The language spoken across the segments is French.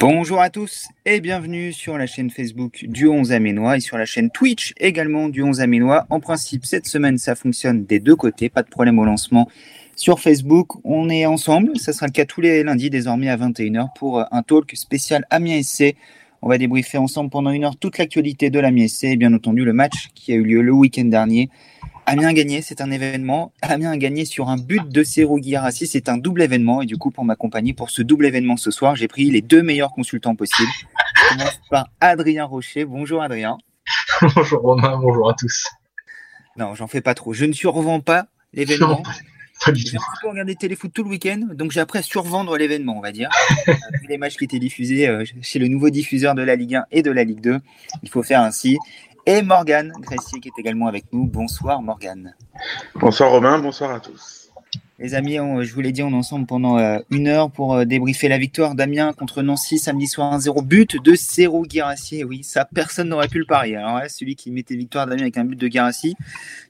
Bonjour à tous et bienvenue sur la chaîne Facebook du 11 Aménois et sur la chaîne Twitch également du 11 Aménois. En principe, cette semaine, ça fonctionne des deux côtés, pas de problème au lancement. Sur Facebook, on est ensemble, ça sera le cas tous les lundis désormais à 21h pour un talk spécial Amiens SC. On va débriefer ensemble pendant une heure toute l'actualité de l'Amiens SC et bien entendu le match qui a eu lieu le week-end dernier Amiens a gagné, c'est un événement. Amiens a gagné sur un but de Serou Guirassi, c'est un double événement. Et du coup, pour m'accompagner pour ce double événement ce soir, j'ai pris les deux meilleurs consultants possibles. Je commence par Adrien Rocher. Bonjour Adrien. bonjour Romain, bonjour à tous. Non, j'en fais pas trop. Je ne survends pas l'événement. J'ai un regardé téléfoot tout le week-end, donc j'ai appris à survendre l'événement, on va dire. les matchs qui étaient diffusés euh, chez le nouveau diffuseur de la Ligue 1 et de la Ligue 2. Il faut faire ainsi et Morgane Gressier qui est également avec nous. Bonsoir Morgane. Bonsoir Romain, bonsoir à tous. Les amis, je vous l'ai dit, on est ensemble pendant euh, une heure pour euh, débriefer la victoire d'Amiens contre Nancy samedi soir 1-0. But de Serou Girassi. Oui, ça, personne n'aurait pu le parier. Alors là, celui qui mettait victoire d'Amiens avec un but de Girassi,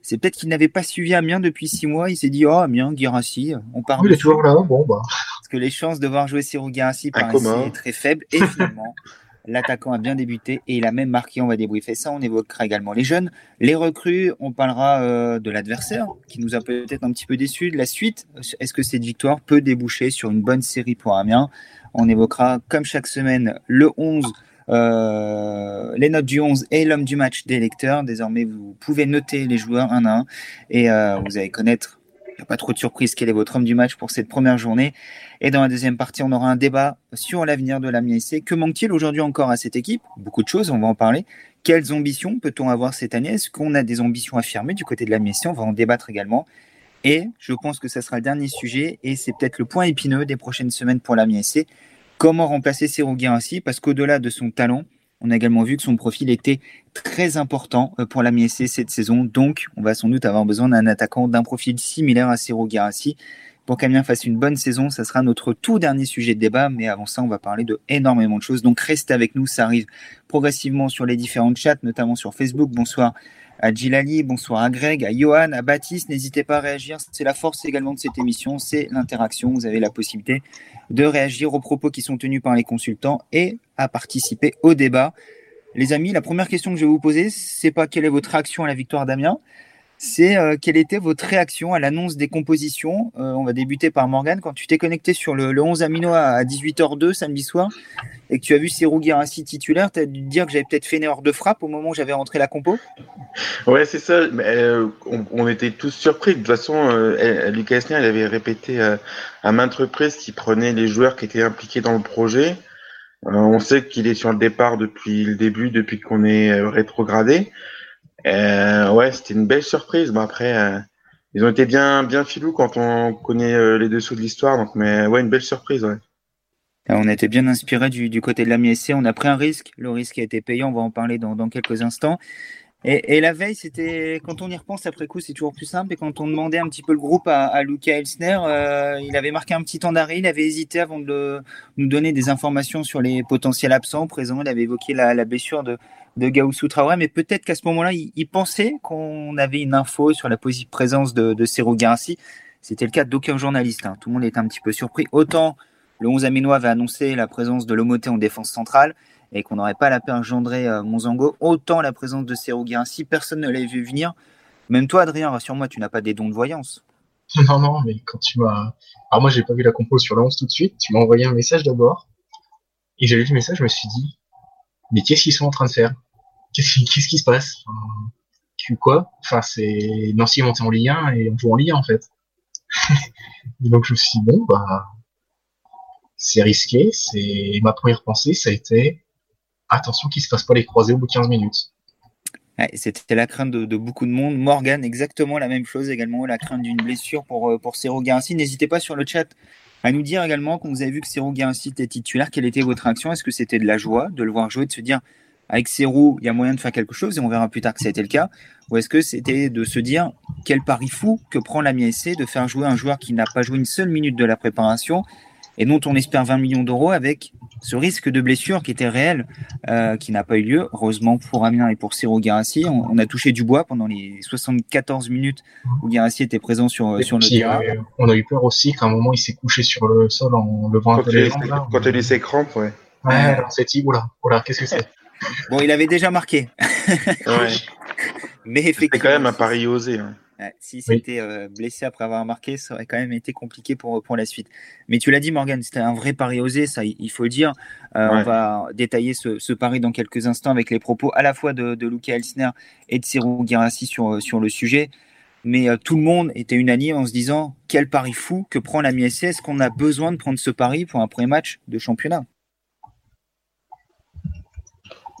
c'est peut-être qu'il n'avait pas suivi Amiens depuis six mois. Il s'est dit, oh, Amiens, Girassi, on part. Il est toujours là. Bon, bah. Parce que les chances de voir jouer Serou Girassi paraissaient très faibles. Et finalement, L'attaquant a bien débuté et il a même marqué. On va débriefer ça. On évoquera également les jeunes, les recrues. On parlera euh, de l'adversaire qui nous a peut-être un petit peu déçus. De la suite, est-ce que cette victoire peut déboucher sur une bonne série pour Amiens? On évoquera, comme chaque semaine, le 11. Euh, les notes du 11 et l'homme du match des lecteurs. Désormais, vous pouvez noter les joueurs un à un et euh, vous allez connaître pas trop de surprise. Quel est votre homme du match pour cette première journée Et dans la deuxième partie, on aura un débat sur l'avenir de la MIC. Que manque-t-il aujourd'hui encore à cette équipe? Beaucoup de choses, on va en parler. Quelles ambitions peut-on avoir cette année? Est-ce qu'on a des ambitions affirmées du côté de la MIC On va en débattre également. Et je pense que ce sera le dernier sujet, et c'est peut-être le point épineux des prochaines semaines pour la MIC. Comment remplacer Serou ainsi? Parce qu'au-delà de son talent, on a également vu que son profil était très important euh, pour la MSC cette saison. Donc, on va sans doute avoir besoin d'un attaquant d'un profil similaire à Ciro Girassi. Pour qu'Amiens fasse une bonne saison, ça sera notre tout dernier sujet de débat. Mais avant ça, on va parler de énormément de choses. Donc, restez avec nous. Ça arrive progressivement sur les différentes chats, notamment sur Facebook. Bonsoir à Gilali, bonsoir à Greg, à Johan, à Baptiste. N'hésitez pas à réagir. C'est la force également de cette émission, c'est l'interaction. Vous avez la possibilité de réagir aux propos qui sont tenus par les consultants et à participer au débat. Les amis, la première question que je vais vous poser, c'est pas quelle est votre réaction à la victoire d'Amiens, c'est euh, quelle était votre réaction à l'annonce des compositions? Euh, on va débuter par Morgan. Quand tu t'es connecté sur le, 11 Amino à 18h02 samedi soir et que tu as vu Serou Girassi titulaire, tu as dû dire que j'avais peut-être fait une erreur de frappe au moment où j'avais rentré la compo? Ouais, c'est ça. Mais, euh, on, était tous surpris. De toute façon, Lucas Esner il avait répété à maintes reprises qu'il prenait les joueurs qui étaient impliqués dans le projet. on sait qu'il est sur le départ depuis le début, depuis qu'on est rétrogradé. Euh, ouais, c'était une belle surprise. Bon, après, euh, ils ont été bien, bien filous quand on connaît euh, les dessous de l'histoire. Donc, mais ouais, une belle surprise. Ouais. On été bien inspiré du, du, côté de la MSC. On a pris un risque. Le risque a été payant. On va en parler dans, dans quelques instants. Et, et, la veille, c'était quand on y repense après coup, c'est toujours plus simple. Et quand on demandait un petit peu le groupe à, à Luca Elsner, euh, il avait marqué un petit temps d'arrêt. Il avait hésité avant de nous donner des informations sur les potentiels absents présents. Il avait évoqué la, la blessure de, de Gaussou Traoré, mais peut-être qu'à ce moment-là, il, pensait qu'on avait une info sur la présence de, de Serou C'était le cas d'aucun journaliste. Hein. Tout le monde était un petit peu surpris. Autant le 11 Aminois avait annoncé la présence de Lomoté en défense centrale et qu'on n'aurait pas la paix engendrer euh, Monzango, autant la présence de Serou personne ne l'avait vu venir. Même toi, Adrien, rassure-moi, tu n'as pas des dons de voyance. Non, non, mais quand tu m'as. Alors, moi, j'ai pas vu la compo sur le 11 tout de suite. Tu m'as envoyé un message d'abord. Et j'ai lu le message, je me suis dit, mais qu'est-ce qu'ils sont en train de faire? Qu'est-ce qui se passe? Quoi? Enfin, c'est Nancy est monté en Ligue 1 et on joue en Ligue 1 en fait. donc je me suis dit, bon, bah, c'est risqué. C'est ma première pensée, ça a été attention qu'il se fasse pas les croisés au bout de 15 minutes. C'était la crainte de, beaucoup de monde. Morgan, exactement la même chose également, la crainte d'une blessure pour, euh, pour Serro N'hésitez pas sur le chat à nous dire également, quand vous avez vu que Serou Guincy était titulaire, quelle était votre réaction? Est-ce que c'était de la joie de le voir jouer, de se dire, avec Serou, il y a moyen de faire quelque chose, et on verra plus tard que ça a été le cas? Ou est-ce que c'était de se dire, quel pari fou que prend la MSC de faire jouer un joueur qui n'a pas joué une seule minute de la préparation, et dont on espère 20 millions d'euros avec ce risque de blessure qui était réel, euh, qui n'a pas eu lieu. Heureusement pour Amiens et pour Ciro Guérassi, on, a touché du bois pendant les 74 minutes où Guérassi était présent sur, sur le terrain. Euh, on a eu peur aussi qu'à un moment il s'est couché sur le sol en levant un peu les jambes. Quand il a eu ses crampes, ouais. Ouais, on s'est dit, oula, oula qu'est-ce que c'est? Bon, il avait déjà marqué. ouais. Mais effectivement. C'était quand même un pari osé. Hein. Si c'était euh, blessé après avoir marqué, ça aurait quand même été compliqué pour, pour la suite. Mais tu l'as dit, Morgan, c'était un vrai pari osé, ça, il faut le dire. Euh, on va détailler ce, ce, pari dans quelques instants avec les propos à la fois de, de Luca Elsner et de Ciro Girassi sur, sur le sujet. Mais euh, tout le monde était unanime en se disant quel pari fou que prend la MSC. Est-ce qu'on a besoin de prendre ce pari pour un premier match de championnat?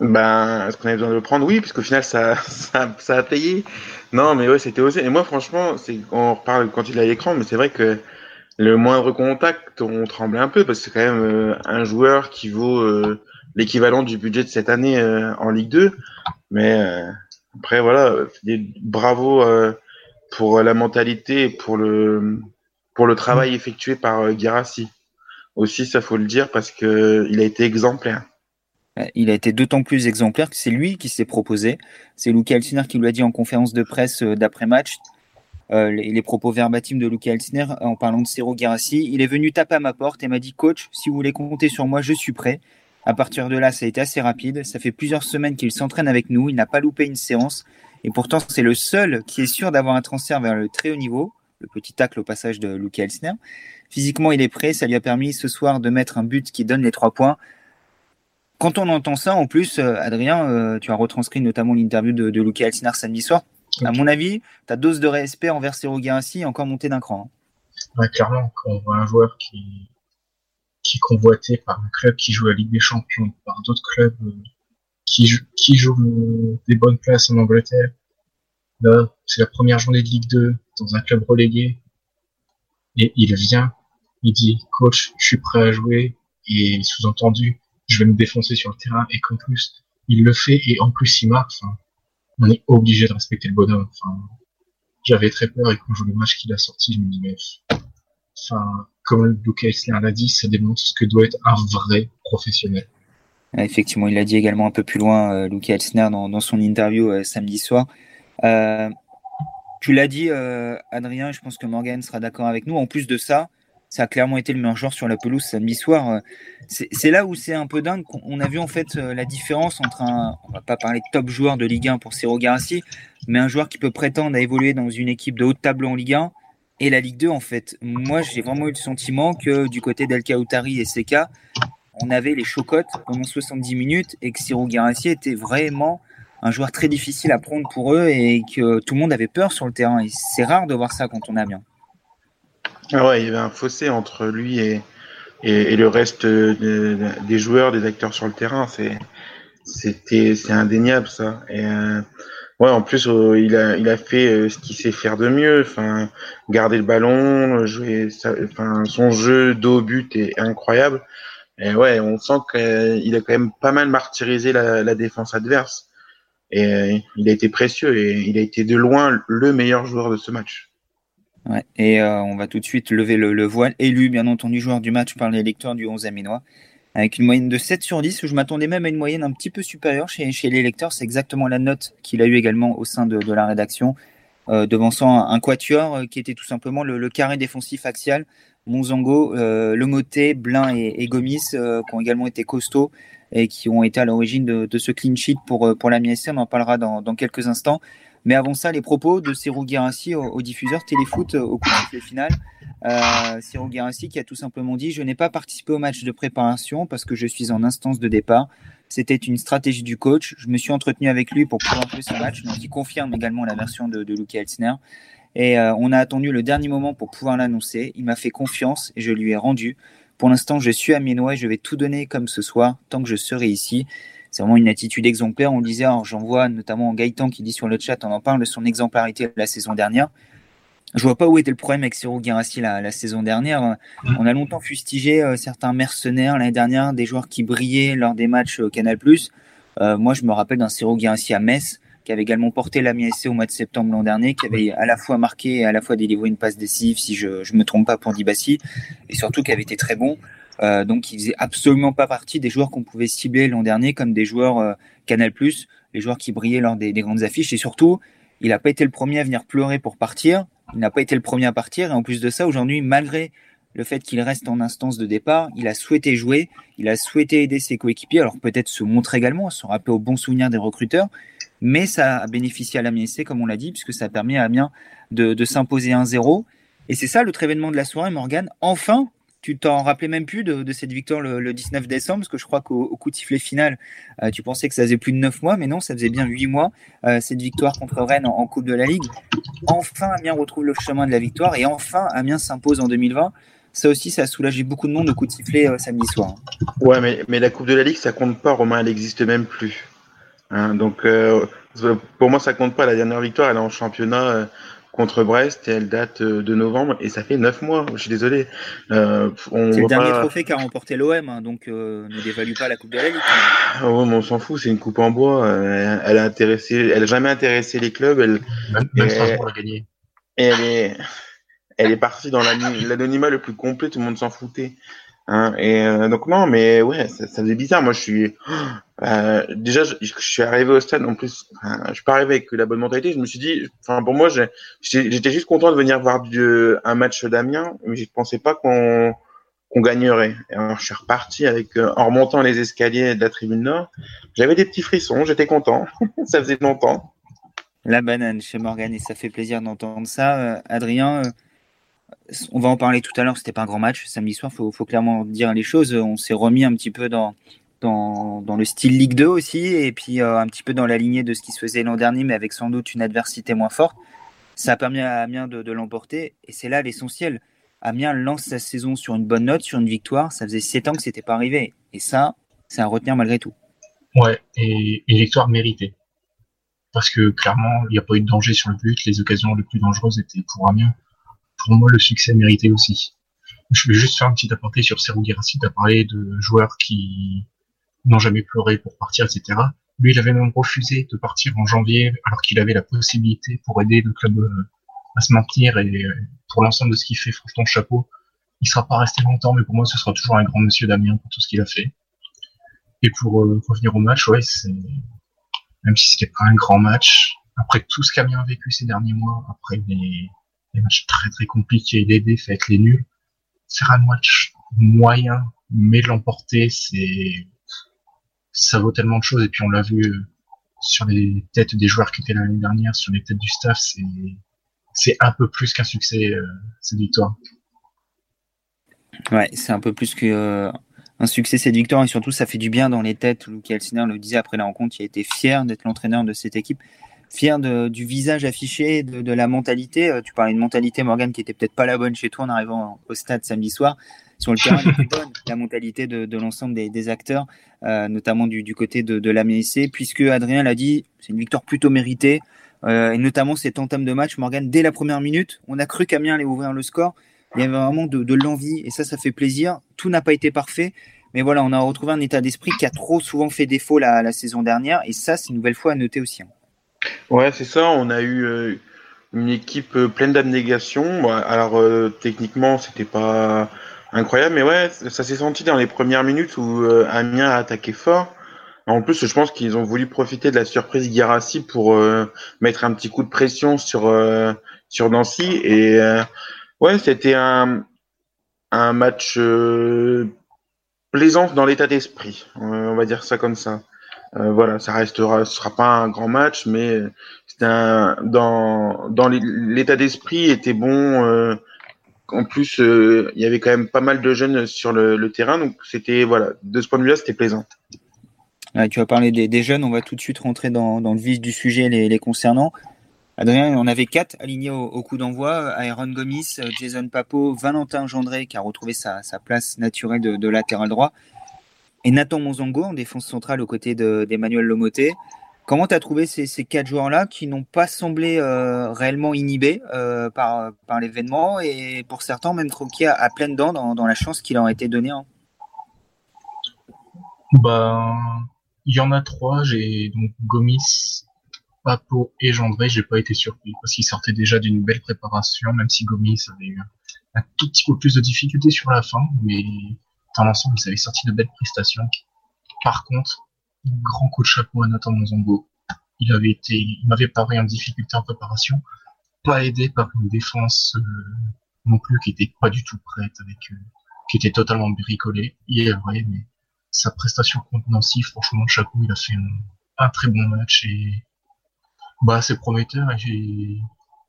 Ben, est-ce qu'on avait besoin de le prendre? Oui, puisqu'au final, ça, ça, ça, a payé. Non, mais ouais, c'était osé. Et moi, franchement, c'est, on reparle quand il a l'écran, mais c'est vrai que le moindre contact, on tremblait un peu, parce que c'est quand même euh, un joueur qui vaut euh, l'équivalent du budget de cette année euh, en Ligue 2. Mais après, voilà, bravo pour la mentalité et pour le, pour le travail effectué par Girassi. Aussi, ça faut le dire, parce que il a été exemplaire. Euh, il a été d'autant plus exemplaire que c'est lui qui s'est proposé. C'est Luca Elsner qui lui a dit en conférence de presse euh, d'après-match euh, les, propos verbatim de Luca Elsner en parlant de Ciro Girassi. Il est venu taper à ma porte et m'a dit Coach, si vous voulez compter sur moi, je suis prêt. À partir de là, ça a été assez rapide. Ça fait plusieurs semaines qu'il s'entraîne avec nous. Il n'a pas loupé une séance. Et pourtant, c'est le seul qui est sûr d'avoir un transfert vers le très haut niveau. Le petit tacle au passage de Luca Elsner. Physiquement, il est prêt. Ça lui a permis ce soir de mettre un but qui donne les trois points quand on entend ça, en plus, euh, Adrien, euh, tu as retranscrit notamment l'interview de, de Luca Elsinar samedi soir. À mon avis, ta dose de respect envers Guérassi est encore montée d'un cran. Hein. clairement, quand on voit un joueur qui, qui est convoité par un club qui joue la Ligue des Champions, par d'autres clubs euh, qui, qui jouent des bonnes places en Angleterre, là, c'est la première journée de Ligue 2 dans un club relégué, et il vient, il dit, coach, je suis prêt à jouer, et sous-entendu, je vais me défoncer sur le terrain et qu'en plus il le fait et en plus il marque. on est obligé de respecter le bonhomme. j'avais très peur et quand je vois le match qu'il a sorti, je me dis mais, enfin, comme Luke Eisler l'a dit, ça démontre ce que doit être un vrai professionnel. Effectivement, il l'a dit également un peu plus loin, euh, Luke Elsner, dans, son interview euh, samedi soir. Euh, tu l'as dit, Adrien, je pense que Morgan sera d'accord avec nous. En plus de ça, ça a clairement été le meilleur joueur sur la pelouse samedi soir. C'est là où c'est un peu dingue. On a vu en fait euh, la différence entre un, on va pas parler de top joueur de Ligue 1 pour Ciro Garassi, mais un joueur qui peut prétendre à évoluer dans une équipe de haut tableau en Ligue 1 et la Ligue 2 en fait. Moi, j'ai vraiment eu le sentiment que du côté d'El Kaoutari et Seka, on avait les chocottes pendant 70 minutes et que Ciro Garassi était vraiment un joueur très difficile à prendre pour eux et que tout le monde avait peur sur le terrain. Et c'est rare de voir ça quand on a bien. Ah ouais, il y avait un fossé entre lui et, et, le reste des joueurs, des acteurs sur le terrain. C'est c'était c'est indéniable ça. Et euh, ouais, en plus euh, il a il a fait euh, ce qu'il sait faire de mieux. Enfin, garder le ballon, jouer. enfin, son jeu dos but est incroyable. Et ouais, on sent qu'il a quand même pas mal martyrisé la, la défense adverse. Et il a été précieux et il a été de loin le meilleur joueur de ce match. Et euh, on va tout de suite lever le, voile. Élu, bien entendu, joueur du match par les lecteurs du 11 Aminois, avec une moyenne de 7 sur 10. Je m'attendais même à une moyenne un petit peu supérieure chez, chez les lecteurs. C'est exactement la note qu'il a eu également au sein de, la rédaction, euh, devançant un, quatuor euh, qui était tout simplement le, carré défensif axial. Monzango, euh, Lemoté, Blin et, et Gomis, qui ont également été costauds et qui ont été à l'origine de, ce clean sheet pour, la MSC. On en parlera dans quelques instants. Mais avant ça, les propos de Cyril Guérassi au, diffuseur Téléfoot au coup de finale. Euh, Cyril Guérassi qui a tout simplement dit Je n'ai pas participé au match de préparation parce que je suis en instance de départ. C'était une stratégie du coach. Je me suis entretenu avec lui pour pouvoir jouer ce match. Donc, il confirme également la version de, de Luke Elsner. Et euh, on a attendu le dernier moment pour pouvoir l'annoncer. Il m'a fait confiance et je lui ai rendu. Pour l'instant, je suis à Mienois et je vais tout donner comme ce soir tant que je serai ici c'est vraiment une attitude exemplaire. On le disait, j'en vois notamment Gaëtan qui dit sur le chat, on en parle de son exemplarité la saison dernière. Je vois pas où était le problème avec Ciro Guirassi la, la saison dernière. On a longtemps fustigé euh, certains mercenaires l'année dernière, des joueurs qui brillaient lors des matchs au Canal+. Euh, moi, je me rappelle d'un Ciro Guirassi à Metz, qui avait également porté la SC au mois de septembre l'an dernier, qui avait à la fois marqué et à la fois délivré une passe décisive, si je ne me trompe pas, pour Dibassi, et surtout qui avait été très bon. Euh, donc, il faisait absolument pas partie des joueurs qu'on pouvait cibler l'an dernier comme des joueurs euh, Canal+, les joueurs qui brillaient lors des, grandes affiches. Et surtout, il n'a pas été le premier à venir pleurer pour partir. Il n'a pas été le premier à partir. Et en plus de ça, aujourd'hui, malgré le fait qu'il reste en instance de départ, il a souhaité jouer, il a souhaité aider ses coéquipiers, alors peut-être se montrer également, se rappeler au bon souvenir des recruteurs, mais ça a bénéficié à l'Amiens comme on l'a dit, puisque ça a permis à Amiens de, s'imposer 1-0. Et c'est ça l'autre événement de la soirée, Morgan. Enfin, tu t'en rappelais même plus de, cette victoire le, 19 décembre, parce que je crois qu'au coup de sifflet final, euh, tu pensais que ça faisait plus de 9 mois, mais non, ça faisait bien 8 mois, euh, cette victoire contre Rennes en, Coupe de la Ligue. Enfin, Amiens retrouve le chemin de la victoire, et enfin, Amiens s'impose en 2020. Ça aussi, ça a soulagé beaucoup de monde au coup de sifflet euh, samedi soir. Ouais, mais, mais la Coupe de la Ligue, ça compte pas, Romain, elle n'existe même plus. Hein, donc, pour moi, ça compte pas. La dernière victoire, elle est en championnat contre Brest et elle date euh, de novembre et ça fait neuf mois. Je suis désolé. Euh, c'est le dernier trophée qu'a remporté l'OM, hein, donc euh, ne dévalue pas la Coupe de la Ligue. Ah on s'en fout, c'est une coupe en bois. elle a intéressé, elle a jamais intéressé les clubs. Elle, même, même Strasbourg l'a gagné. Et elle est, elle est partie dans l'anonymat le plus complet. Tout le monde s'en foutait. Hein, et euh, donc non, mais ouais, ça, faisait bizarre. Moi, je suis euh, déjà, je, suis arrivé au stade. En plus, je suis pas arrivé avec la bonne mentalité. Je me suis dit, enfin, pour moi, j'étais juste content de venir voir un match d'Amiens, mais je pensais pas qu'on qu'on gagnerait. Et alors, je suis reparti avec euh, en remontant les escaliers de la tribune nord. J'avais des petits frissons. J'étais content. ça faisait longtemps. La banane chez Morgan et ça fait plaisir d'entendre ça. Euh, Adrien on va en parler tout à l'heure, c'était pas un grand match samedi soir, faut, faut clairement dire les choses. On s'est remis un petit peu dans, le style Ligue 2 aussi, et puis euh, un petit peu dans la lignée de ce qui se faisait l'an dernier, mais avec sans doute une adversité moins forte. Ça a permis à Amiens de, l'emporter, et c'est là l'essentiel. Amiens lance sa saison sur une bonne note, sur une victoire. Ça faisait 7 ans que c'était pas arrivé, et ça, c'est à retenir malgré tout. Ouais, et une victoire méritée. Parce que clairement, il n'y a pas eu de danger sur le but. Les occasions les plus dangereuses étaient pour Amiens pour moi, le succès mérité aussi. Je vais juste faire un petit aparté sur Serou Girassi. Tu as parlé de joueurs qui n'ont jamais pleuré pour partir, etc. Lui, il avait même refusé de partir en janvier alors qu'il avait la possibilité pour aider le club euh, à se maintenir et euh, pour l'ensemble de ce qu'il fait, franchement, chapeau. Il sera pas resté longtemps, mais pour moi, ce sera toujours un grand monsieur Damien pour tout ce qu'il a fait. Et pour euh, revenir au match, ouais, c'est même si c'était pas un grand match, après tout ce qu'Amiens a vécu ces derniers mois, après les, des matchs très très compliqués, les défaites, les nuls. Faire un match moyen, mais l'emporter, c'est ça vaut tellement de choses. Et puis on l'a vu euh, sur les têtes des joueurs qui étaient l'année dernière, sur les têtes du staff, c'est c'est un peu plus qu'un succès euh, cette victoire. Ouais, c'est un peu plus que euh, un succès cette victoire et surtout ça fait du bien dans les têtes. Luc Elsner le disait après la rencontre, il a été fier d'être l'entraîneur de cette équipe fier du visage affiché, de, la mentalité. Euh, tu parlais de mentalité, Morgan, qui était peut-être pas la bonne chez toi en arrivant au stade samedi soir. Sur le terrain, la mentalité de, l'ensemble des, acteurs, euh, notamment du, côté de, de la MSC, puisque Adrien l'a dit, c'est une victoire plutôt méritée. Euh, et notamment cette entame de match, Morgan, dès la première minute, on a cru qu'Amiens allait ouvrir le score. Il y avait vraiment de, l'envie, et ça, ça fait plaisir. Tout n'a pas été parfait, mais voilà, on a retrouvé un état d'esprit qui a trop souvent fait défaut la, la saison dernière, et ça, c'est une nouvelle fois à noter aussi. Hein. Ouais, c'est ça. On a eu euh, une équipe euh, pleine d'abnégation. alors euh, techniquement, c'était pas incroyable, mais ouais, ça s'est senti dans les premières minutes où Amiens a attaqué fort. En plus, je pense qu'ils ont voulu profiter de la surprise Guirassi pour mettre un petit coup de pression sur sur Nancy. Et ouais, c'était un un match plaisant dans l'état d'esprit. on va dire ça comme ça. Euh, voilà, ça restera, ce sera pas un grand match, mais c'était un, dans dans l'état d'esprit était bon. Euh, en plus, euh, il y avait quand même pas mal de jeunes sur le, terrain, donc c'était voilà, de ce point de vue-là, c'était plaisant. tu vas parler des, jeunes, on va tout de suite rentrer dans, dans le vif du sujet les, les concernant. Adrien, on avait quatre alignés au, coup d'envoi Aaron Gomis, Jason Papo, Valentin Gendré qui a retrouvé sa, sa place naturelle de latéral droit et Nathan Monzongo en défense centrale aux côtés d'Emmanuel Lomoté. Comment tu as trouvé ces, quatre joueurs-là qui n'ont pas semblé euh, réellement inhibés euh, par, l'événement et pour certains même croqués à, pleine dents dans, la chance qui leur a été donnée hein? Bah, Il y en a trois. J'ai donc Gomis, Papo et Gendré. J'ai pas été surpris parce qu'ils sortaient déjà d'une belle préparation, même si Gomis avait eu un tout petit peu plus de difficultés sur la fin. Mais dans l'ensemble, ils avaient sorti de belles prestations. Par contre, grand coup de chapeau à Nathan Monzongo. Il avait été, il m'avait paru en difficulté en préparation, pas aidé par une défense euh, non plus qui était pas du tout prête, avec euh, qui était totalement bricolée. Il est vrai, mais sa prestation contre Nancy, franchement, chapeau, il a fait un, très bon match et bah c'est prometteur. Et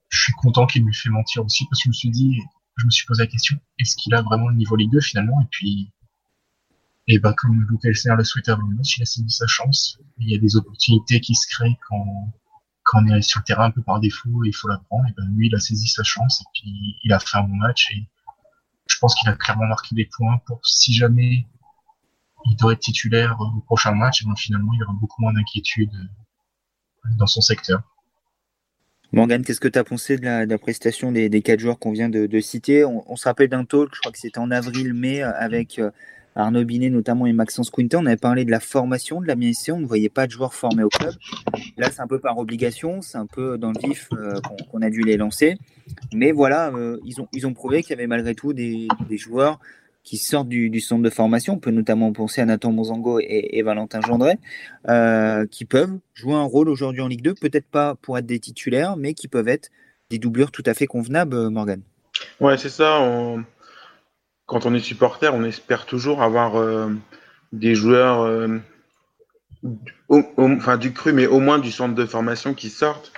je suis content qu'il lui fait mentir aussi parce que je me suis dit, je me suis posé la question, est-ce qu'il a vraiment le niveau Ligue 2 finalement? Et puis, et bah, comme Luke Elsner le souhaitait avant le match, il a saisi sa chance. Il y a des opportunités qui se créent quand, quand on est sur le terrain un peu par défaut et il faut la prendre. Et ben, lui, il a saisi sa chance et puis il a fait un bon match et je pense qu'il a clairement marqué des points pour si jamais il doit être titulaire au prochain match, et ben, finalement, il y aura beaucoup moins d'inquiétude dans son secteur. Morgan, qu'est-ce que tu as pensé de la, prestation des, quatre joueurs qu'on vient de, citer? On, se rappelle d'un talk, je crois que c'était en avril-mai, euh, avec euh, Arnaud Binet notamment et Maxence Quinton. On avait parlé de la formation de la MSC, on ne voyait pas de joueurs formés au club. Là, c'est un peu par obligation, c'est un peu dans le vif euh, qu'on a dû les lancer. Mais voilà, ils, ont, ils ont prouvé qu'il y avait malgré tout des, des joueurs qui sortent du, centre de formation. On peut notamment penser à Nathan Monzango et, Valentin Gendret, euh, qui peuvent jouer un rôle aujourd'hui en Ligue 2, peut-être pas pour être des titulaires, mais qui peuvent être des doublures tout à fait convenables, euh, Morgan. Ouais, c'est ça. Quand on est supporter, on espère toujours avoir euh, des joueurs, enfin du cru, mais au moins du centre de formation qui sortent.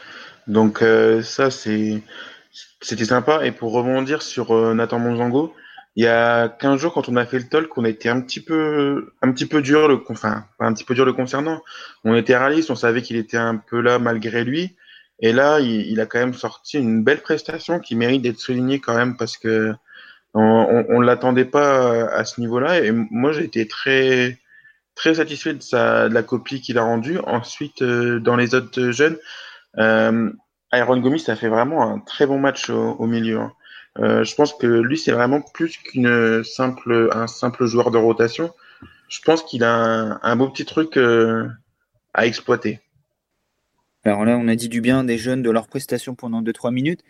Donc ça, c'était sympa. Et pour rebondir sur Nathan Monzango, il y a 15 jours, quand on a fait le talk, on été un petit peu, un petit peu dur, le, enfin, un petit peu dur le concernant. On était réaliste, on savait qu'il était un peu là malgré lui. Et là, il, a quand même sorti une belle prestation qui mérite d'être soulignée quand même parce que on, on, l'attendait pas à ce niveau-là. Et moi, j'ai été très, très satisfait de sa, de la copie qu'il a rendue. Ensuite, euh, dans les autres jeunes, euh, Iron Gomis a fait vraiment un très bon match au, milieu. Hein. Euh, je pense que lui, c'est vraiment plus qu'une simple, joueur de rotation. Je pense qu'il a un, beau petit truc euh, à exploiter. Alors là, on a dit du bien des jeunes de leur prestation pendant 2-3 minutes.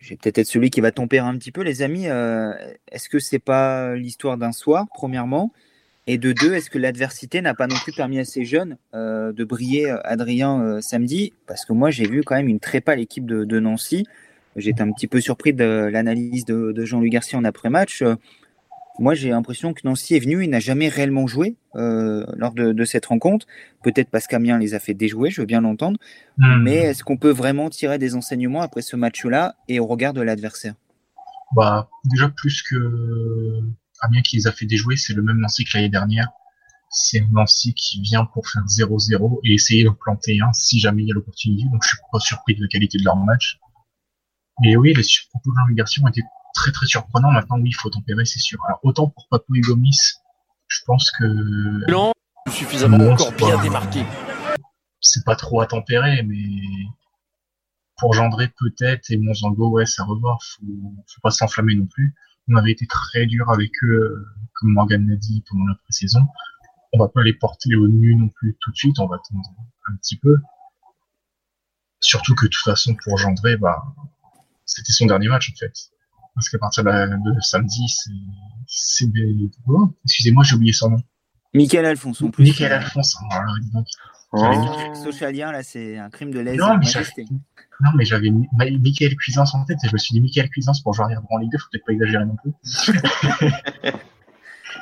Je vais peut-être être celui qui va tempérer un petit peu, les amis. Euh, est-ce que c'est pas l'histoire d'un soir, premièrement? Et de deux, est-ce que l'adversité n'a pas non plus permis à ces jeunes de briller, Adrien, samedi? Parce que moi, j'ai vu quand même une très pâle équipe de Nancy. J'étais un petit peu surpris de l'analyse de, Jean-Luc Garcia en après-match. Euh, moi, j'ai l'impression que Nancy est venu, il n'a jamais réellement joué euh, lors de, cette rencontre. Peut-être parce qu'Amiens les a fait déjouer, je veux bien l'entendre. Hmm. Mais est-ce qu'on peut vraiment tirer des enseignements après ce match-là et au regard de l'adversaire? Bah, Déjà, plus que Amiens qui les a fait déjouer, c'est le même Nancy que l'année dernière. C'est Nancy qui vient pour faire 0-0 et essayer de planter un si jamais il y a l'opportunité. Donc, je suis pas surpris de la qualité de leur match. Et oui, les propos de Jean Garcia ont été très très surprenants. Maintenant, oui, il faut tempérer, c'est sûr. Alors, autant pour Papou et Gomis, je pense que. Lent, suffisamment encore bien démarqué. C'est pas trop à tempérer, mais pour Gendré peut-être et Monzango, ouais, ça revoir. Faut, faut pas s'enflammer non plus. On avait été très dur avec eux, comme Morgan l'a dit pendant la pré-saison. On va pas les porter au nu non plus tout de suite. On va attendre un petit peu. Surtout que de toute façon, pour Gendré, bah, c'était son dernier match en fait. Parce qu'à partir de, samedi, c'est. Oh, excusez-moi, j'ai oublié son nom. Michael Alphonse, en plus. Michael Alphonse, oh, alors dis donc. Oh. Socialien, là, c'est un crime de lèse. Non, mais j'avais Michael Cuisance en tête et je me suis dit Michael Cuisance pour jouer arrière en Ligue 2, faut peut-être pas exagérer non plus.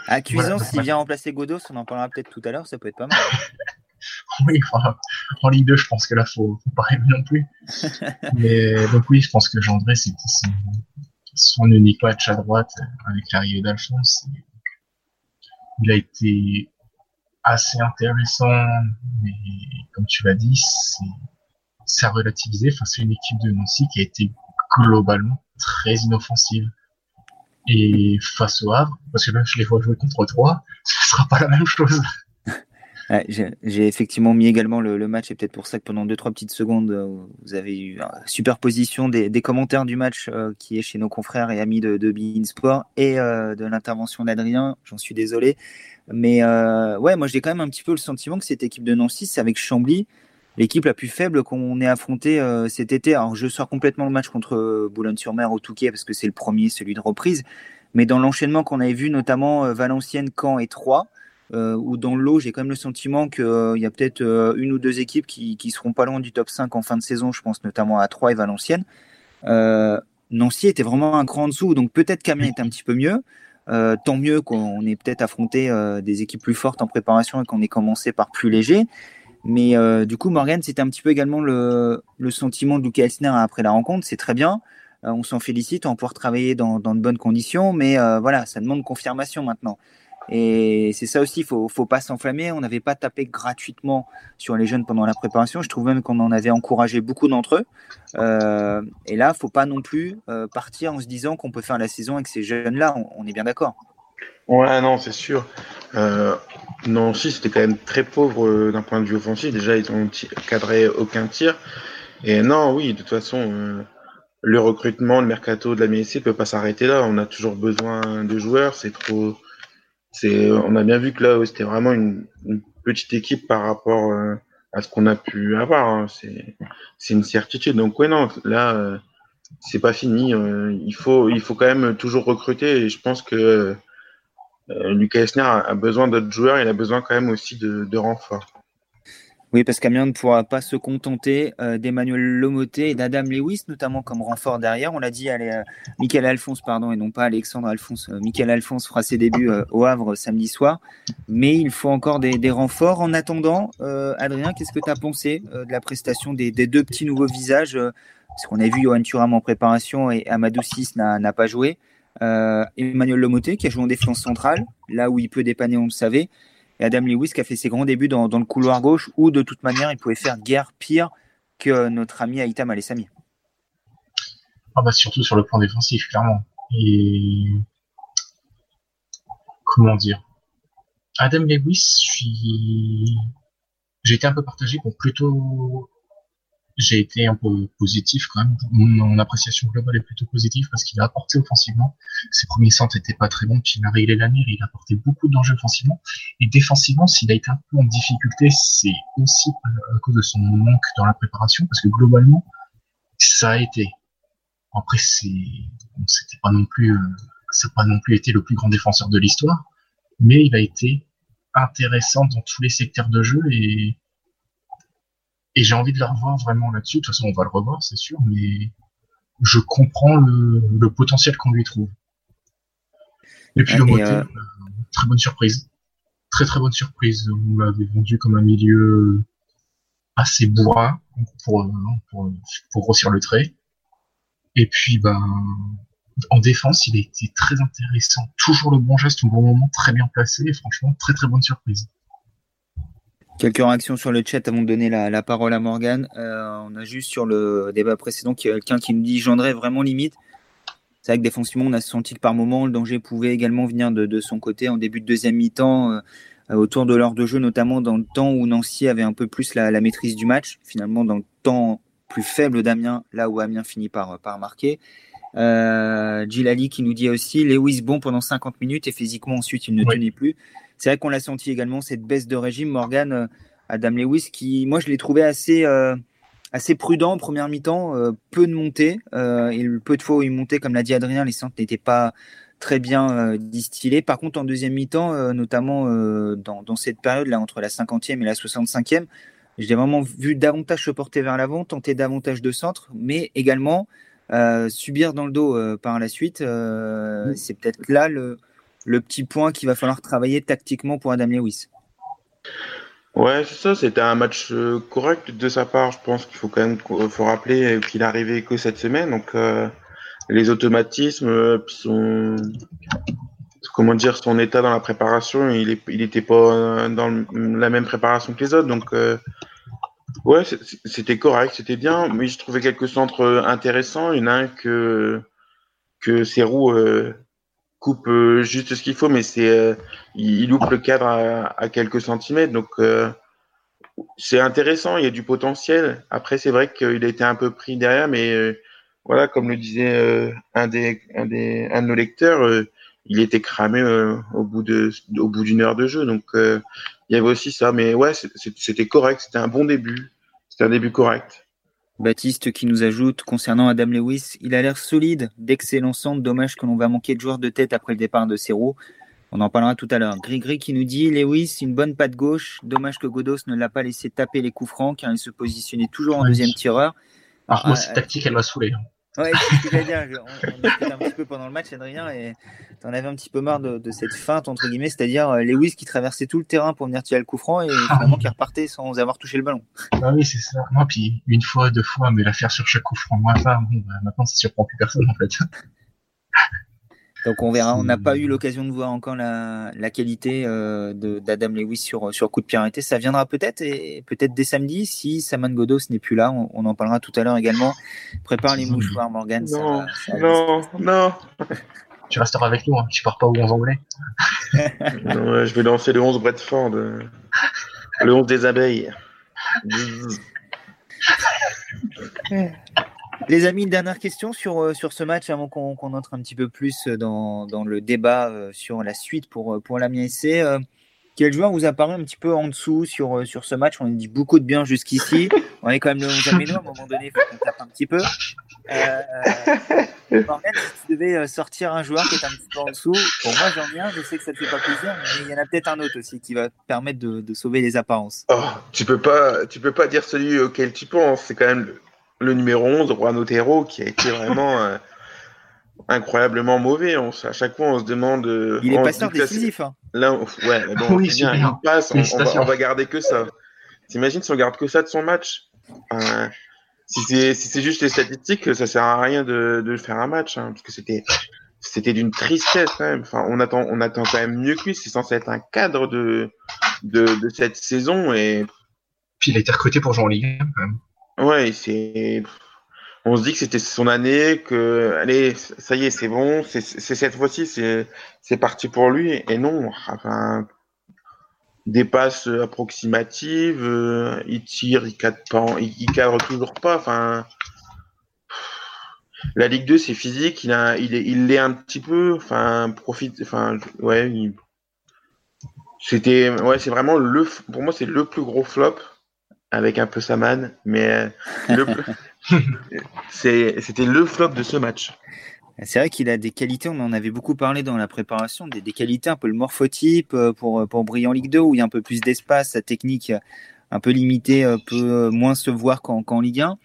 à Cuisance, s'il vient remplacer Godos, on en parlera peut-être tout à l'heure, ça peut être pas mal. oui, en Ligue 2, je pense que là, faut, faut pas rêver non plus. Mais donc oui, je pense que Gendré, c'était son, son unique match à droite avec l'arrivée d'Alphonse. Il a été assez intéressant, mais comme tu l'as dit, c'est à relativiser. Enfin, c'est une équipe de Nancy qui a été globalement très inoffensive. Et face au Havre, parce que là, je les vois jouer contre 3, ce sera pas la même chose j'ai effectivement mis également le, match et peut-être pour ça que pendant 2-3 petites secondes, euh, vous avez eu une superposition des, commentaires du match euh, qui est chez nos confrères et amis de, de Bein Sport et euh, de l'intervention d'Adrien. J'en suis désolé. Mais ouais, moi j'ai quand même un petit peu le sentiment que cette équipe de Nancy, c'est avec Chambly, l'équipe la plus faible qu'on ait affrontée cet été. Alors je sors complètement le match contre Boulogne-sur-Mer au Touquet parce que c'est le premier, celui de reprise. Mais dans l'enchaînement qu'on avait vu, notamment Valenciennes, Caen et Troyes, où dans l'eau, j'ai quand même le sentiment qu'il y a peut-être une ou deux équipes qui, qui seront pas loin du top 5 en fin de saison, je pense notamment à Troyes et Valenciennes. Nancy était vraiment un cran en dessous, donc peut-être qu'Amiens est un petit peu mieux. Euh, tant mieux qu'on ait peut-être affronté euh, des équipes plus fortes en préparation et qu'on ait commencé par plus léger. Mais euh, du coup, Morgan, c'était un petit peu également le, sentiment de Luca Elsner après la rencontre. C'est très bien. on s'en félicite, on va pouvoir travailler dans, dans de bonnes conditions. Mais voilà, ça demande confirmation maintenant. Et c'est ça aussi, il faut, faut pas s'enflammer. On n'avait pas tapé gratuitement sur les jeunes pendant la préparation. Je trouve même qu'on en avait encouragé beaucoup d'entre eux. Euh, et là, faut pas non plus euh, partir en se disant qu'on peut faire la saison avec ces jeunes-là. On, est bien d'accord. Ouais, non, c'est sûr. Euh, si c'était quand même très pauvre d'un point de vue offensif. Déjà, ils ont cadré aucun tir. Et non, oui, de toute façon, le recrutement, le mercato de la MSC peut pas s'arrêter là. On a toujours besoin de joueurs. C'est trop c'est, on a bien vu que là, c'était vraiment une, petite équipe par rapport euh, à ce qu'on a pu avoir. Hein. C'est, une certitude. Donc ouais, non, là, euh, c'est pas fini. Euh, il faut, il faut quand même toujours recruter. Et je pense que Lucas Esner a, besoin d'autres joueurs. Il a besoin quand même aussi de, de renforts. Oui, parce qu'Amiens ne pourra pas se contenter euh, d'Emmanuel Lomoté et d'Adam Lewis, notamment comme renfort derrière. On l'a dit, allez, euh, Michael Alphonse, pardon, et non pas Alexandre Alphonse. Euh, Michael Alphonse fera ses débuts au Havre samedi soir. Mais il faut encore des, renforts. En attendant, Adrien, qu'est-ce que tu as pensé de la prestation des, deux petits nouveaux visages Parce qu'on a vu Johan Thuram en préparation et Amadou Sis n'a pas joué. Emmanuel Lomoté qui a joué en défense centrale, là où il peut dépanner, on le savait et Adam Lewis qui a fait ses grands débuts dans, le couloir gauche où de toute manière il pouvait faire guerre pire que notre ami Aïtam Alessami. Ah bah surtout sur le plan défensif, clairement. Et comment dire? Adam Lewis, j'ai été un peu partagé pour plutôt j'ai été un peu positif quand même. Mon, appréciation globale est plutôt positive parce qu'il a apporté offensivement. Ses premiers centres n'étaient pas très bons. Puis il a réglé l'année, il a apporté beaucoup d'enjeux offensivement. Et défensivement, s'il a été un peu en difficulté, c'est aussi à cause de son manque dans la préparation parce que globalement, ça a été. Après, c'est, c'était pas non plus, euh, ça n'a pas non plus été le plus grand défenseur de l'histoire, mais il a été intéressant dans tous les secteurs de jeu et et j'ai envie de le revoir vraiment là-dessus. De toute façon, on va le revoir, c'est sûr, mais je comprends le, potentiel qu'on lui trouve. Et puis le motif, euh, très bonne surprise. Très très bonne surprise. On l'avait vendu comme un milieu assez bourrin pour, pour, pour grossir le trait. Et puis, ben, en défense, il a été très intéressant. Toujours le bon geste au bon moment, très bien placé. Et franchement, très très bonne surprise. Quelques réactions sur le chat avant de donner la, parole à Morgan. Euh, on a juste sur le débat précédent quelqu'un qui nous dit Gendré vraiment limite. C'est vrai que défensivement, on a senti que par moment, le danger pouvait également venir de, son côté en début de deuxième mi-temps, euh, autour de l'heure de jeu, notamment dans le temps où Nancy avait un peu plus la, maîtrise du match. Finalement, dans le temps plus faible d'Amiens, là où Amiens finit par, par marquer. Euh, Gilali qui nous dit aussi Lewis bon pendant 50 minutes et physiquement ensuite il ne tenait plus. C'est vrai qu'on l'a senti également, cette baisse de régime. Morgan, euh, Adam Lewis, qui, moi, je l'ai trouvé assez, euh, assez prudent en première mi-temps, euh, peu de montées. et le peu de fois où il montait, comme l'a dit Adrien, les centres n'étaient pas très bien distillés. Par contre, en deuxième mi-temps, notamment dans, cette période-là, entre la 50e et la 65e, j'ai vraiment vu davantage se porter vers l'avant, tenter davantage de centres, mais également subir dans le dos par la suite. C'est peut-être là le, le petit point qu'il va falloir travailler tactiquement pour Adam Lewis. Ouais, c'est ça, c'était un match euh, correct de sa part. Je pense qu'il faut quand même faut rappeler qu'il arrivait que cette semaine. Donc, euh, les automatismes, euh, son, comment dire, son état dans la préparation, il n'était pas dans la même préparation que les autres. Donc, ouais, c'était correct, c'était bien. Mais je trouvais quelques centres intéressants. Il y en a un que, que coupe euh, juste ce qu'il faut, mais c'est euh, il, loupe le cadre à, quelques centimètres. Donc euh, c'est intéressant, il y a du potentiel. Après, c'est vrai qu'il a été un peu pris derrière, mais voilà, comme le disait un des un des un de nos lecteurs, il était cramé au bout de au bout d'une heure de jeu. Donc il y avait aussi ça, mais ouais, c'était correct, c'était un bon début, c'était un début correct. Baptiste qui nous ajoute concernant Adam Lewis, il a l'air solide, d'excellent centre, dommage que l'on va manquer de joueurs de tête après le départ de Serrault. On en parlera tout à l'heure. Grigri qui nous dit Lewis, une bonne patte gauche. Dommage que Godos ne l'a pas laissé taper les coups francs car il se positionnait toujours en deuxième tireur. Alors, moi, cette tactique, elle m'a saoulé. Ouais, c'est ce que j'allais dire. On, on un petit peu pendant le match, Adrien, et t'en avais un petit peu marre de, cette feinte, entre guillemets, c'est-à-dire euh, Lewis qui traversait tout le terrain pour venir tirer le coup franc et ah finalement qui repartait sans avoir touché le ballon. Ah oui, c'est ça. Moi, puis une fois, deux fois, mais la faire sur chaque coup franc, moi, enfin, bon, bah, maintenant, ça surprend plus personne, en fait. Donc on verra. On n'a pas eu l'occasion de voir encore la, qualité euh, d'Adam Lewis sur, sur coup de pied arrêté. Ça viendra peut-être et peut-être dès samedi si Saman Godos n'est plus là. On, en parlera tout à l'heure également. Prépare les mouchoirs, Morgan. Non, non, non. Tu resteras avec nous. Hein. Tu pars pas au 11 anglais. non, je vais lancer le 11 Bradford. Euh, le 11 des abeilles. Les amis, une dernière question sur, euh, sur ce match avant qu'on entre un petit peu plus dans, dans, le débat euh, sur la suite pour, euh, pour l'Amiens SC. Quel joueur vous a paru un petit peu en dessous sur, sur ce match? On a dit beaucoup de bien jusqu'ici. On est quand même le 11 à un moment donné, il faut qu'on tape un petit peu. Euh, si tu devais sortir un joueur qui est un petit peu en dessous, pour moi j'en viens, je sais que ça te fait pas plaisir, mais il y en a peut-être un autre aussi qui va permettre de, de sauver les apparences. Oh, tu peux peux pas dire celui auquel tu penses, c'est quand même le numéro 11, Juan Otero, qui a été vraiment euh, incroyablement mauvais. On, à chaque fois, on se demande. Euh, il est passeur décisif. Hein. Là, ouais, bon, oui, bien, il passe, on, va, on, va, garder que ça. T'imagines si on garde que ça de son match? Euh, Si c'est si juste les statistiques, ça sert à rien de, de faire un match, hein, parce que c'était c'était d'une tristesse quand même. Enfin, on attend on attend quand même mieux que lui. C'est censé être un cadre de, de, de cette saison et. Puis il a été recruté pour jouer en Ligue 1 quand même. Ouais, c'est. On se dit que c'était son année, que allez, ça y est, c'est bon, c'est cette fois-ci, c'est parti pour lui. Et non, enfin, des passes approximatives, euh, il tire, il cadre pas, il, cadre toujours pas. Enfin, la Ligue 2, c'est physique, il a, il est, il l'est un petit peu. Enfin, profite, enfin, ouais, c'était, ouais, c'est vraiment le, pour moi, c'est le plus gros flop avec un peu Saman, mais euh, c'était le flop de ce match. C'est vrai qu'il a des qualités, on en avait beaucoup parlé dans la préparation, des, qualités un peu le morphotype euh, pour, pour briller en Ligue 2 où il y a un peu plus d'espace, sa technique un peu limitée peut moins se voir qu'en Ligue 1.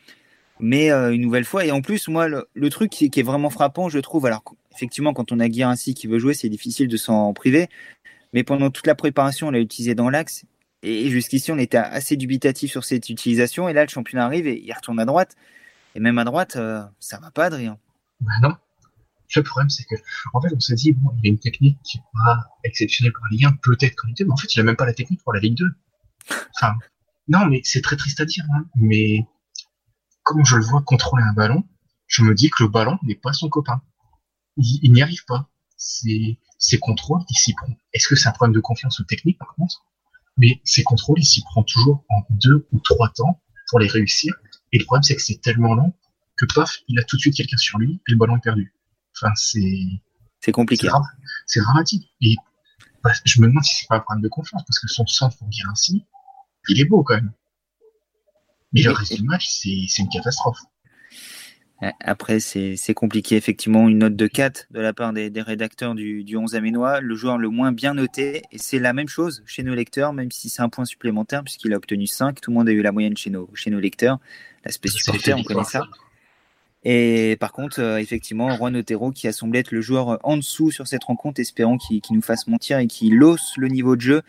Mais euh, une nouvelle fois, et en plus, moi, le, truc qui, est vraiment frappant, je trouve, alors effectivement, quand on a ainsi qui veut jouer, c'est difficile de s'en priver. Mais pendant toute la préparation, on l'a utilisé dans l'axe. Et jusqu'ici, on était assez dubitatif sur cette utilisation. Et là, le championnat arrive et il retourne à droite. Et même à droite, euh, ça va pas, Adrien. Bah non. Le problème, c'est que, en fait, on s'est dit, bon, il a une technique qui n'est pas exceptionnelle pour la Ligue 1, peut-être comme mais en fait, il a même pas la technique pour la Ligue 2. Enfin, non, mais c'est très triste à dire, hein. mais comme je le vois contrôler un ballon, je me dis que le ballon n'est pas son copain. Il, n'y arrive pas. C'est, ses contrôles, il s'y prend. Est-ce que c'est un problème de confiance ou technique, par contre? Mais ces contrôles, il s'y prend toujours en deux ou trois temps pour les réussir. Et le problème, c'est que c'est tellement long que paf, il a tout de suite quelqu'un sur lui et le ballon est perdu. Enfin, c'est. C'est compliqué. C'est dramatique. Et bah, je me demande si c'est pas un problème de confiance parce que son centre, pour dire ainsi, il est beau quand même. Mais le reste du match, c'est une catastrophe. Après, c'est compliqué. Effectivement, une note de 4 de la part des, rédacteurs du, du 11 aménois, le joueur le moins bien noté. Et c'est la même chose chez nos lecteurs, même si c'est un point supplémentaire, puisqu'il a obtenu 5. Tout le monde a eu la moyenne chez nos, chez nos lecteurs. L'aspect supporter, on connaît ça. Et par contre, euh, effectivement, Juan Otero qui a semblé être le joueur en dessous sur cette rencontre, espérons qu'il nous fasse mentir et qu'il hausse le niveau de jeu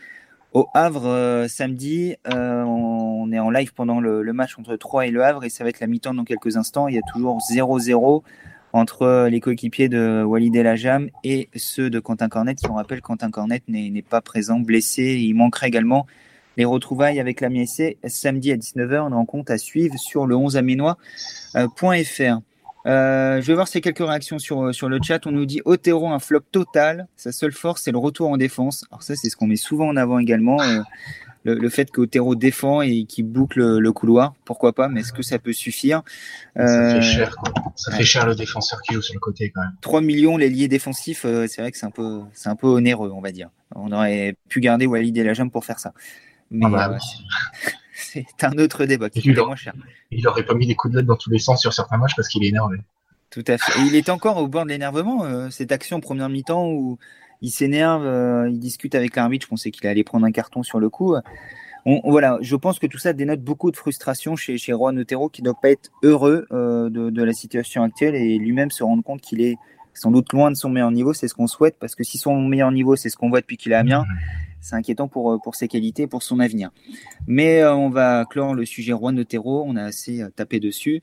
au Havre euh, samedi. Euh, on est en live pendant le, match entre Troyes et le Havre et ça va être la mi-temps dans quelques instants. Il y a toujours 0-0 entre les coéquipiers de Walid El Ajam et ceux de Quentin Cornet. Si on rappelle, Quentin Cornet n'est pas présent, blessé. Il manquerait également les retrouvailles avec la MSC samedi à 19h. On en compte à suivre sur le 11 aménois.fr. Euh, je vais voir ces quelques réactions sur, euh, sur le chat. On nous dit Otero un flop total. Sa seule force, c'est le retour en défense. Alors ça, c'est ce qu'on met souvent en avant également. Euh, le, fait qu'Otero défend et qu'il boucle le, couloir, pourquoi pas, mais est-ce que ça peut suffire Ça fait cher, quoi. Ça fait cher le défenseur qui joue sur le côté, quand même. 3 millions, les liés défensifs, c'est vrai que c'est un, peu, c'est un peu onéreux, on va dire. On aurait pu garder Walid et Lajam pour faire ça. Mais, ah bah c'est un autre débat qui coûte moins cher. Il aurait pas mis des coups de lettre dans tous les sens sur certains matchs parce qu'il est énervé. Tout à fait. Et il est encore au bord de l'énervement. Euh, cette action première mi-temps où il s'énerve, euh, il discute avec l'arbitre. Je pensais qu'il allait prendre un carton sur le coup. voilà, je pense que tout ça dénote beaucoup de frustration chez, chez Juan Otero qui ne doit pas être heureux euh, de, la situation actuelle et lui-même se rendre compte qu'il est sans doute loin de son meilleur niveau. C'est ce qu'on souhaite parce que si son meilleur niveau, c'est ce qu'on voit depuis qu'il est à Amiens, c'est inquiétant pour, pour ses qualités, pour son avenir. Mais on va clore le sujet Juan Otero. On a assez tapé dessus.